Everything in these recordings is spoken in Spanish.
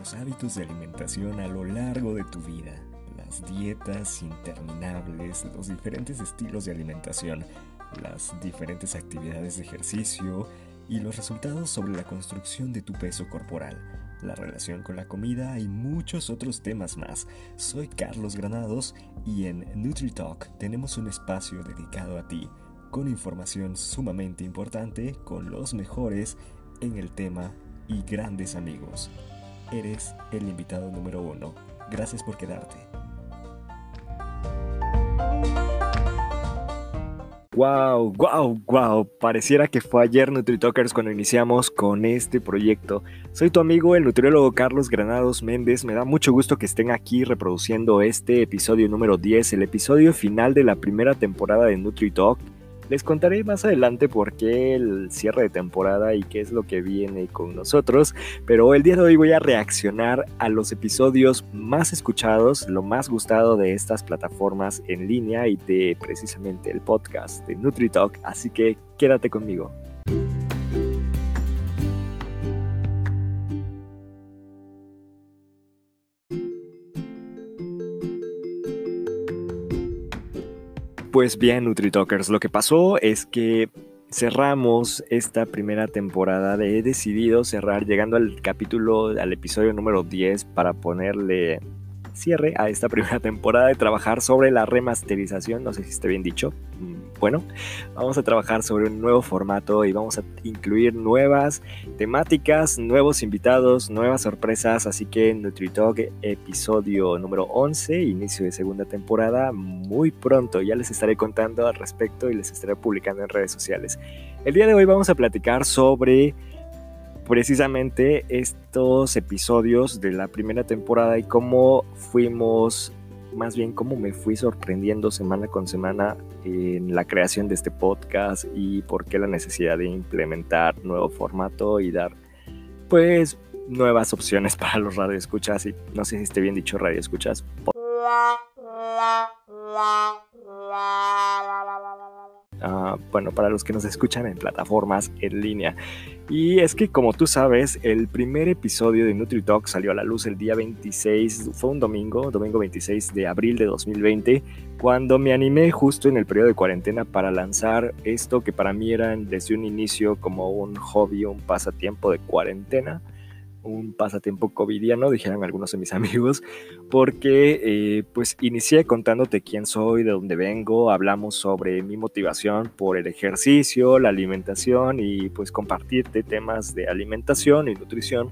los hábitos de alimentación a lo largo de tu vida, las dietas interminables, los diferentes estilos de alimentación, las diferentes actividades de ejercicio y los resultados sobre la construcción de tu peso corporal, la relación con la comida y muchos otros temas más. Soy Carlos Granados y en NutriTalk tenemos un espacio dedicado a ti, con información sumamente importante con los mejores en el tema y grandes amigos. Eres el invitado número uno. Gracias por quedarte. Wow, wow, wow. Pareciera que fue ayer NutriTalkers cuando iniciamos con este proyecto. Soy tu amigo, el nutriólogo Carlos Granados Méndez. Me da mucho gusto que estén aquí reproduciendo este episodio número 10, el episodio final de la primera temporada de NutriTalk les contaré más adelante por qué el cierre de temporada y qué es lo que viene con nosotros, pero el día de hoy voy a reaccionar a los episodios más escuchados, lo más gustado de estas plataformas en línea y de precisamente el podcast de NutriTalk, así que quédate conmigo. Pues bien, NutriTalkers, lo que pasó es que cerramos esta primera temporada. He decidido cerrar llegando al capítulo, al episodio número 10 para ponerle cierre a esta primera temporada de trabajar sobre la remasterización, no sé si esté bien dicho. Bueno, vamos a trabajar sobre un nuevo formato y vamos a incluir nuevas temáticas, nuevos invitados, nuevas sorpresas, así que NutriTalk episodio número 11, inicio de segunda temporada, muy pronto, ya les estaré contando al respecto y les estaré publicando en redes sociales. El día de hoy vamos a platicar sobre precisamente estos episodios de la primera temporada y cómo fuimos, más bien cómo me fui sorprendiendo semana con semana en la creación de este podcast y por qué la necesidad de implementar nuevo formato y dar pues nuevas opciones para los radioescuchas y no sé si esté bien dicho radioescuchas. Ah, bueno, para los que nos escuchan en plataformas en línea. Y es que como tú sabes, el primer episodio de NutriTalk salió a la luz el día 26, fue un domingo, domingo 26 de abril de 2020, cuando me animé justo en el periodo de cuarentena para lanzar esto que para mí era desde un inicio como un hobby, un pasatiempo de cuarentena un pasatiempo covidiano, dijeron algunos de mis amigos, porque eh, pues inicié contándote quién soy, de dónde vengo, hablamos sobre mi motivación por el ejercicio, la alimentación y pues compartirte temas de alimentación y nutrición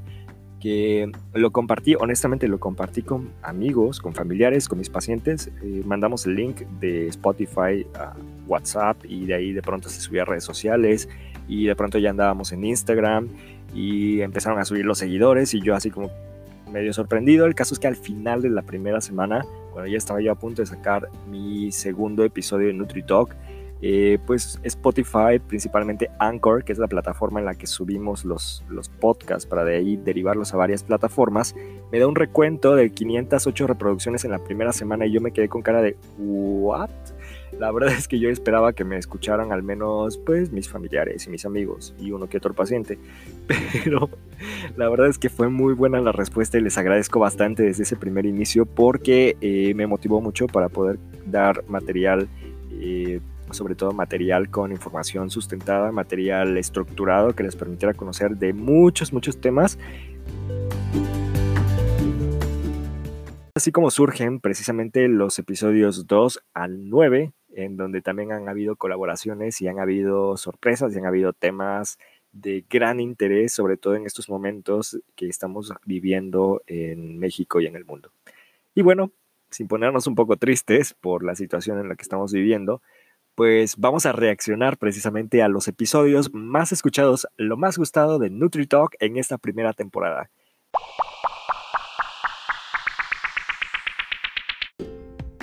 lo compartí, honestamente lo compartí con amigos, con familiares, con mis pacientes, eh, mandamos el link de Spotify a WhatsApp y de ahí de pronto se subía a redes sociales y de pronto ya andábamos en Instagram y empezaron a subir los seguidores y yo así como medio sorprendido. El caso es que al final de la primera semana, cuando ya estaba yo a punto de sacar mi segundo episodio de NutriTalk, eh, pues Spotify, principalmente Anchor, que es la plataforma en la que subimos los, los podcasts para de ahí derivarlos a varias plataformas, me da un recuento de 508 reproducciones en la primera semana y yo me quedé con cara de ¿what? La verdad es que yo esperaba que me escucharan al menos pues mis familiares y mis amigos y uno que otro paciente, pero la verdad es que fue muy buena la respuesta y les agradezco bastante desde ese primer inicio porque eh, me motivó mucho para poder dar material, eh, sobre todo material con información sustentada, material estructurado que les permitiera conocer de muchos, muchos temas así como surgen precisamente los episodios 2 al 9 en donde también han habido colaboraciones y han habido sorpresas y han habido temas de gran interés, sobre todo en estos momentos que estamos viviendo en México y en el mundo. Y bueno, sin ponernos un poco tristes por la situación en la que estamos viviendo, pues vamos a reaccionar precisamente a los episodios más escuchados, lo más gustado de NutriTalk en esta primera temporada.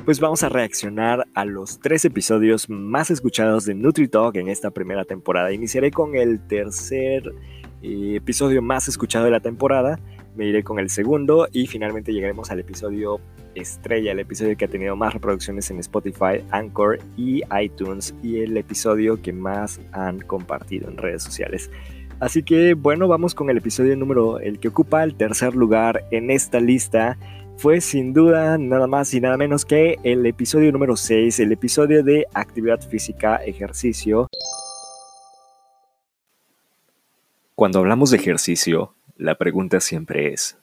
pues vamos a reaccionar a los tres episodios más escuchados de NutriTalk en esta primera temporada. Iniciaré con el tercer eh, episodio más escuchado de la temporada, me iré con el segundo y finalmente llegaremos al episodio estrella, el episodio que ha tenido más reproducciones en Spotify, Anchor y iTunes y el episodio que más han compartido en redes sociales. Así que bueno, vamos con el episodio número, el que ocupa el tercer lugar en esta lista. Fue sin duda nada más y nada menos que el episodio número 6, el episodio de actividad física, ejercicio. Cuando hablamos de ejercicio, la pregunta siempre es,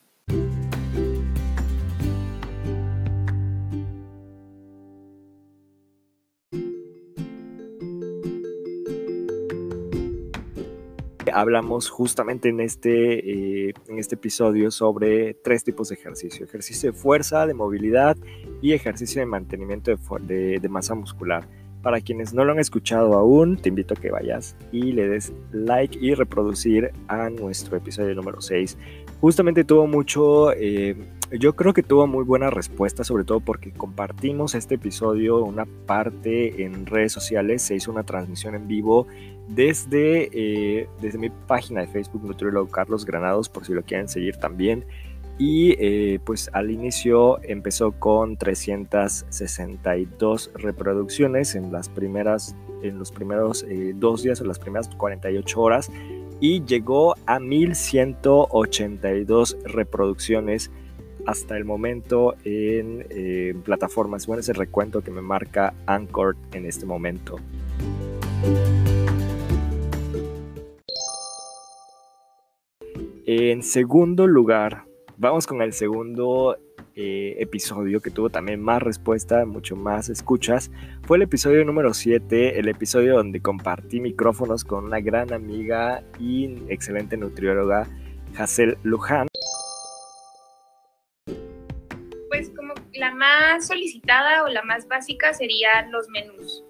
hablamos justamente en este, eh, en este episodio sobre tres tipos de ejercicio. Ejercicio de fuerza, de movilidad y ejercicio de mantenimiento de, de, masa muscular. Para quienes no lo han escuchado aún, te invito a que vayas y le des like y reproducir a nuestro episodio número 6. Justamente tuvo mucho, eh, yo creo que tuvo muy buena respuesta, sobre todo porque compartimos este episodio, una parte en redes sociales, se hizo una transmisión en vivo desde, eh, desde mi página de Facebook, Nutriólogo Carlos Granados, por si lo quieren seguir también. Y eh, pues al inicio empezó con 362 reproducciones en las primeras, en los primeros eh, dos días, en las primeras 48 horas, y llegó a 1182 reproducciones hasta el momento en plataformas. Bueno, es el recuento que me marca Anchor en este momento. En segundo lugar, vamos con el segundo eh, episodio que tuvo también más respuesta, mucho más escuchas. Fue el episodio número 7, el episodio donde compartí micrófonos con una gran amiga y excelente nutrióloga, Hazel Luján. Pues como la más solicitada o la más básica serían los menús.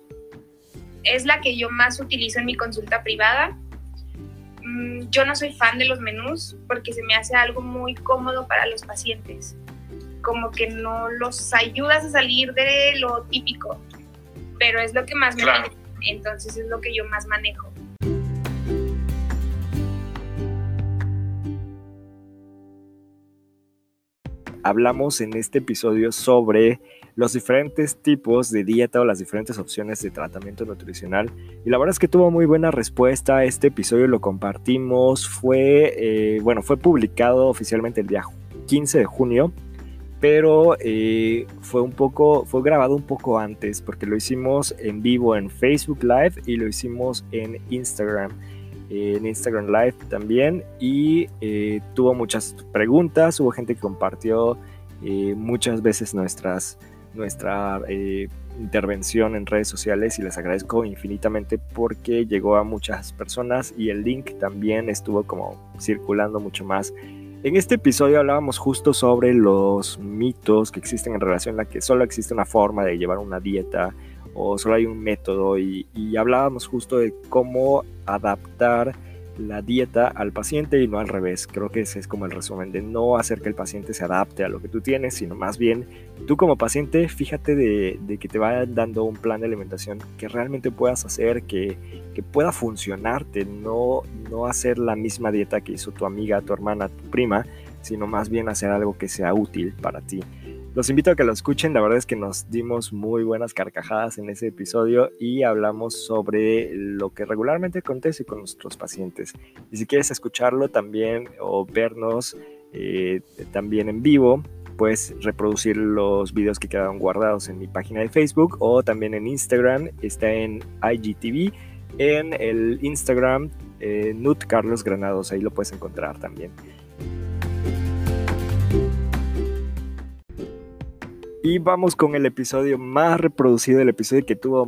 Es la que yo más utilizo en mi consulta privada yo no soy fan de los menús porque se me hace algo muy cómodo para los pacientes, como que no los ayudas a salir de lo típico, pero es lo que más me gusta, entonces es lo que yo más manejo. Hablamos en este episodio sobre los diferentes tipos de dieta o las diferentes opciones de tratamiento nutricional. Y la verdad es que tuvo muy buena respuesta. Este episodio lo compartimos. Fue, eh, bueno, fue publicado oficialmente el día 15 de junio. Pero eh, fue un poco, fue grabado un poco antes porque lo hicimos en vivo en Facebook Live y lo hicimos en Instagram en Instagram Live también y eh, tuvo muchas preguntas, hubo gente que compartió muchas veces nuestras, nuestra eh, intervención en redes sociales y les agradezco infinitamente porque llegó a muchas personas y el link también estuvo como circulando mucho más. En este episodio hablábamos justo sobre los mitos que existen en relación a que solo existe una forma de llevar una dieta o solo hay un método y, y hablábamos justo de cómo adaptar la dieta al paciente y no al revés. Creo que ese es como el resumen de no hacer que el paciente se adapte a lo que tú tienes, sino más bien tú como paciente fíjate de, que te vaya dando un plan de alimentación que realmente puedas hacer, que, que, pueda funcionarte, no, no hacer la misma dieta que hizo tu amiga, tu hermana, tu prima, sino más bien hacer algo que sea útil para ti. Los invito a que lo escuchen, la verdad es que nos dimos muy buenas carcajadas en ese episodio y hablamos sobre lo que regularmente acontece con nuestros pacientes. Y si quieres escucharlo también o vernos eh, también en vivo, puedes reproducir los videos que quedaron guardados en mi página de Facebook o también en Instagram, está en IGTV, en el Instagram eh, Nut Carlos Granados, ahí lo puedes encontrar también. Y vamos con el episodio más reproducido, el episodio que tuvo,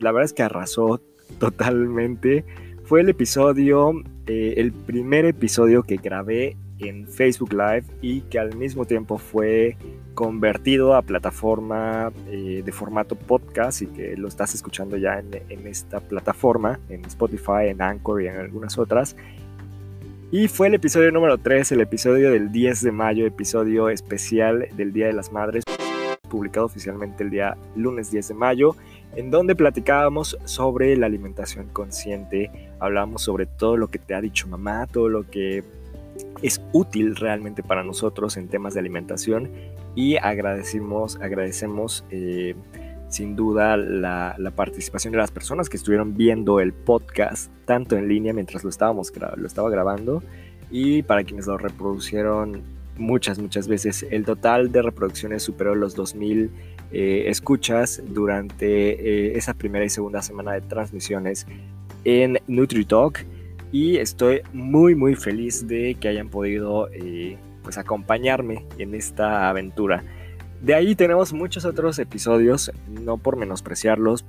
la verdad es que arrasó totalmente. Fue el episodio, eh, el primer episodio que grabé en Facebook Live y que al mismo tiempo fue convertido a plataforma eh, de formato podcast y que lo estás escuchando ya en, en, esta plataforma, en Spotify, en Anchor y en algunas otras. Y fue el episodio número 3, el episodio del 10 de mayo, episodio especial del Día de las Madres publicado oficialmente el día lunes 10 de mayo, en donde platicábamos sobre la alimentación consciente, hablábamos sobre todo lo que te ha dicho mamá, todo lo que es útil realmente para nosotros en temas de alimentación y agradecemos, agradecemos eh, sin duda la, participación de las personas que estuvieron viendo el podcast, tanto en línea mientras lo, estábamos, lo estaba grabando, y para quienes lo reproducieron muchas, muchas veces. El total de reproducciones superó los 2000 eh, escuchas durante eh, esa primera y segunda semana de transmisiones en NutriTalk y estoy muy muy feliz de que hayan podido eh, pues acompañarme en esta aventura. De ahí tenemos muchos otros episodios, no por menospreciarlos,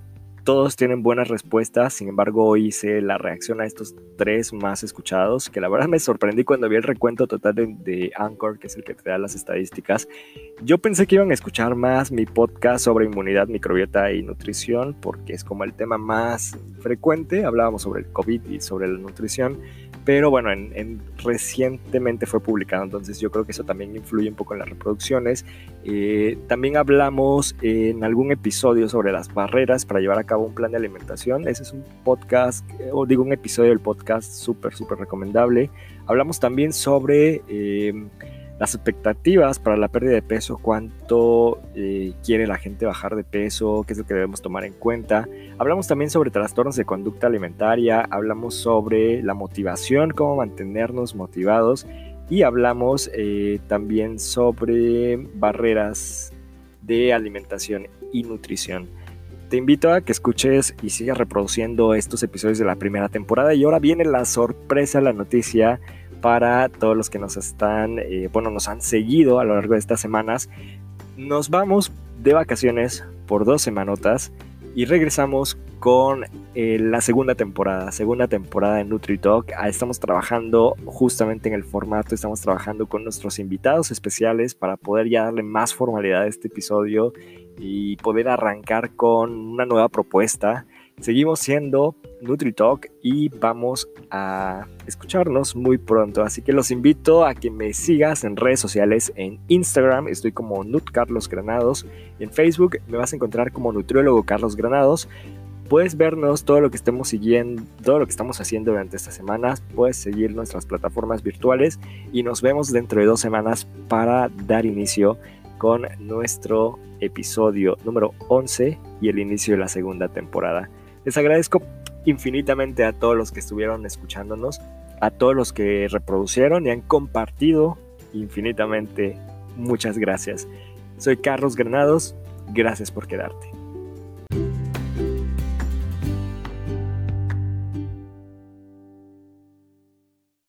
todos tienen buenas respuestas, sin embargo hice la reacción a estos tres más escuchados, que la verdad me sorprendí cuando vi el recuento total de, Anchor, que es el que te da las estadísticas. Yo pensé que iban a escuchar más mi podcast sobre inmunidad, microbiota y nutrición, porque es como el tema más frecuente, hablábamos sobre el COVID y sobre la nutrición, pero bueno, en, recientemente fue publicado, entonces yo creo que eso también influye un poco en las reproducciones. Eh, también hablamos en algún episodio sobre las barreras para llevar a cabo un plan de alimentación. Ese es un podcast, o digo un episodio del podcast súper, súper recomendable. Hablamos también sobre... Eh, las expectativas para la pérdida de peso, cuánto eh, quiere la gente bajar de peso, qué es lo que debemos tomar en cuenta. Hablamos también sobre trastornos de conducta alimentaria, hablamos sobre la motivación, cómo mantenernos motivados y hablamos eh, también sobre barreras de alimentación y nutrición. Te invito a que escuches y sigas reproduciendo estos episodios de la primera temporada y ahora viene la sorpresa, la noticia para todos los que nos están, eh, bueno, nos han seguido a lo largo de estas semanas. Nos vamos de vacaciones por dos semanotas y regresamos con eh, la segunda temporada, segunda temporada de NutriTalk. Estamos trabajando justamente en el formato, estamos trabajando con nuestros invitados especiales para poder ya darle más formalidad a este episodio y poder arrancar con una nueva propuesta Seguimos siendo NutriTalk y vamos a escucharnos muy pronto. Así que los invito a que me sigas en redes sociales. En Instagram estoy como Nut Carlos Granados. En Facebook me vas a encontrar como Nutriólogo Carlos Granados. Puedes vernos todo lo que estemos siguiendo, todo lo que estamos haciendo durante estas semanas. Puedes seguir nuestras plataformas virtuales y nos vemos dentro de dos semanas para dar inicio con nuestro episodio número 11 y el inicio de la segunda temporada. Les agradezco infinitamente a todos los que estuvieron escuchándonos, a todos los que reproducieron y han compartido infinitamente. Muchas gracias. Soy Carlos Granados. Gracias por quedarte.